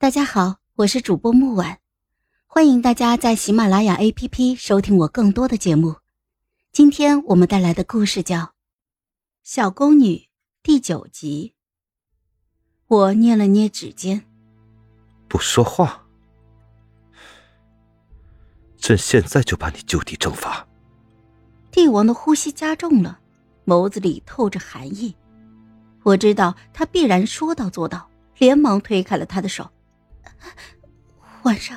大家好，我是主播木婉，欢迎大家在喜马拉雅 APP 收听我更多的节目。今天我们带来的故事叫《小宫女》第九集。我捏了捏指尖，不说话，朕现在就把你就地正法。帝王的呼吸加重了，眸子里透着寒意。我知道他必然说到做到，连忙推开了他的手。晚上，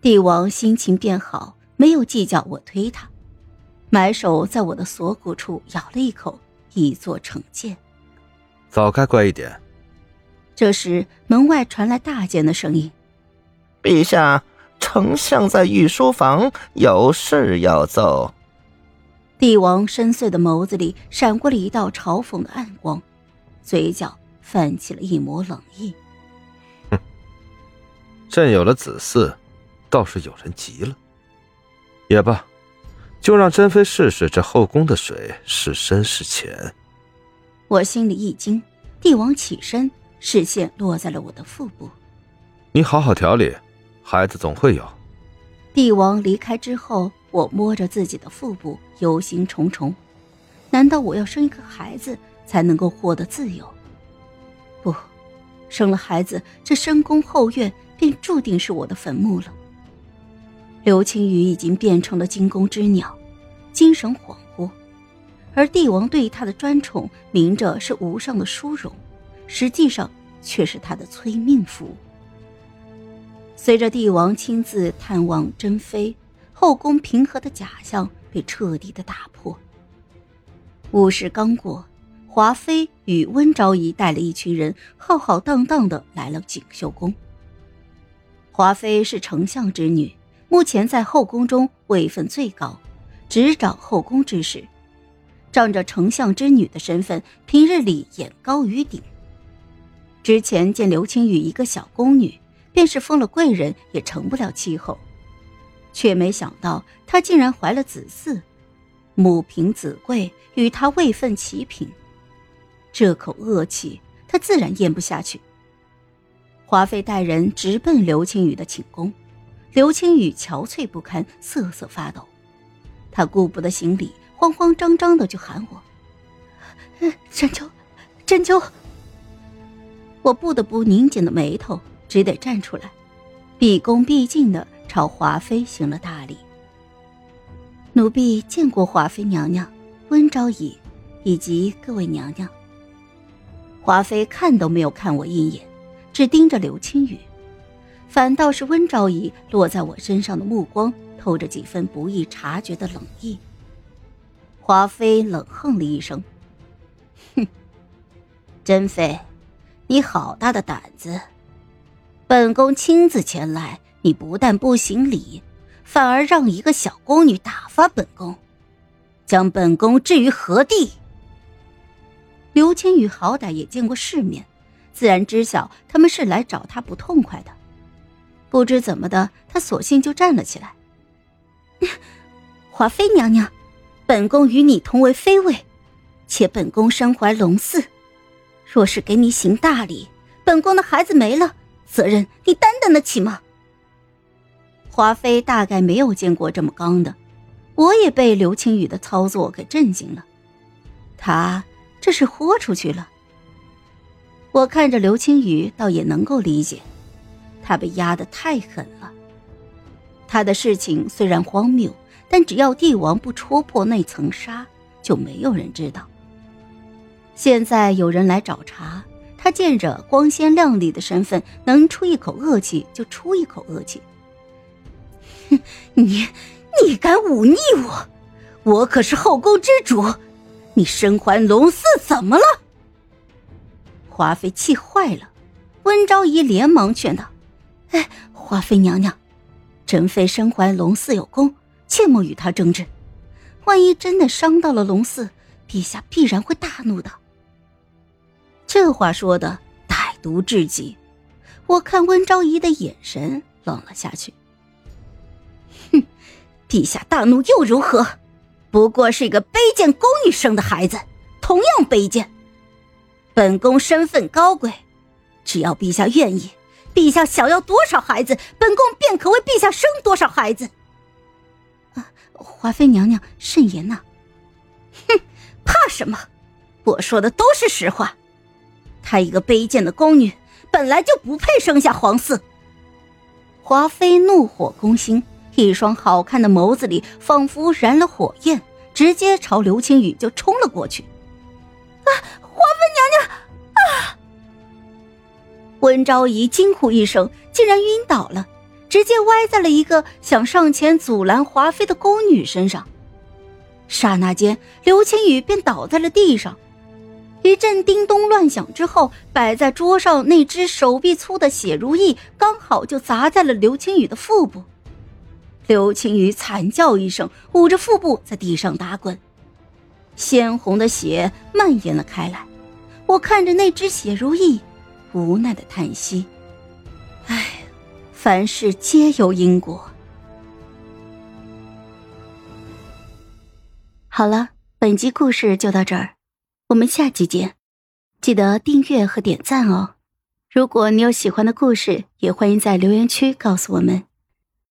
帝王心情变好，没有计较我推他，埋手在我的锁骨处咬了一口，以作惩戒。早该乖一点。这时，门外传来大健的声音：“陛下，丞相在御书房有事要奏。”帝王深邃的眸子里闪过了一道嘲讽的暗光，嘴角泛起了一抹冷意。哼，朕有了子嗣，倒是有人急了。也罢，就让珍妃试试这后宫的水是深是浅。我心里一惊，帝王起身，视线落在了我的腹部。你好好调理，孩子总会有。帝王离开之后。我摸着自己的腹部，忧心忡忡。难道我要生一个孩子才能够获得自由？不，生了孩子，这深宫后院便注定是我的坟墓了。刘青雨已经变成了惊弓之鸟，精神恍惚，而帝王对他的专宠，明着是无上的殊荣，实际上却是他的催命符。随着帝王亲自探望珍妃。后宫平和的假象被彻底的打破。午时刚过，华妃与温昭仪带了一群人浩浩荡荡的来了锦绣宫。华妃是丞相之女，目前在后宫中位分最高，执掌后宫之事，仗着丞相之女的身份，平日里眼高于顶。之前见刘青雨一个小宫女，便是封了贵人也成不了气候。却没想到，她竟然怀了子嗣，母凭子贵，与她位分齐平。这口恶气，她自然咽不下去。华妃带人直奔刘青雨的寝宫，刘青雨憔悴不堪，瑟瑟发抖。他顾不得行礼，慌慌张张的就喊我：“珍秋，珍秋。”我不得不拧紧了眉头，只得站出来，毕恭毕敬的。朝华妃行了大礼。奴婢见过华妃娘娘、温昭仪，以及各位娘娘。华妃看都没有看我一眼，只盯着刘青雨，反倒是温昭仪落在我身上的目光透着几分不易察觉的冷意。华妃冷哼了一声：“哼，珍妃，你好大的胆子！本宫亲自前来。”你不但不行礼，反而让一个小宫女打发本宫，将本宫置于何地？刘青雨好歹也见过世面，自然知晓他们是来找他不痛快的。不知怎么的，他索性就站了起来。华妃娘娘，本宫与你同为妃位，且本宫身怀龙嗣，若是给你行大礼，本宫的孩子没了，责任你担当得起吗？华妃大概没有见过这么刚的，我也被刘青雨的操作给震惊了。他这是豁出去了。我看着刘青雨，倒也能够理解，他被压得太狠了。他的事情虽然荒谬，但只要帝王不戳破那层纱，就没有人知道。现在有人来找茬，他见着光鲜亮丽的身份，能出一口恶气就出一口恶气。哼 你，你敢忤逆我？我可是后宫之主，你身怀龙嗣怎么了？华妃气坏了，温昭仪连忙劝道：“哎，华妃娘娘，珍妃身怀龙嗣有功，切莫与她争执。万一真的伤到了龙嗣，陛下必然会大怒的。”这话说的歹毒至极，我看温昭仪的眼神冷了下去。哼陛下大怒又如何？不过是一个卑贱宫女生的孩子，同样卑贱。本宫身份高贵，只要陛下愿意，陛下想要多少孩子，本宫便可为陛下生多少孩子。啊，华妃娘娘慎言呐！哼，怕什么？我说的都是实话。她一个卑贱的宫女，本来就不配生下皇嗣。华妃怒火攻心，一双好看的眸子里仿佛燃了火焰，直接朝刘青雨就冲了过去。温昭仪惊呼一声，竟然晕倒了，直接歪在了一个想上前阻拦华妃的宫女身上。刹那间，刘青雨便倒在了地上。一阵叮咚乱响之后，摆在桌上那只手臂粗的血如意刚好就砸在了刘青雨的腹部。刘青雨惨叫一声，捂着腹部在地上打滚，鲜红的血蔓延了开来。我看着那只血如意。无奈的叹息，唉，凡事皆有因果。好了，本集故事就到这儿，我们下集见，记得订阅和点赞哦。如果你有喜欢的故事，也欢迎在留言区告诉我们。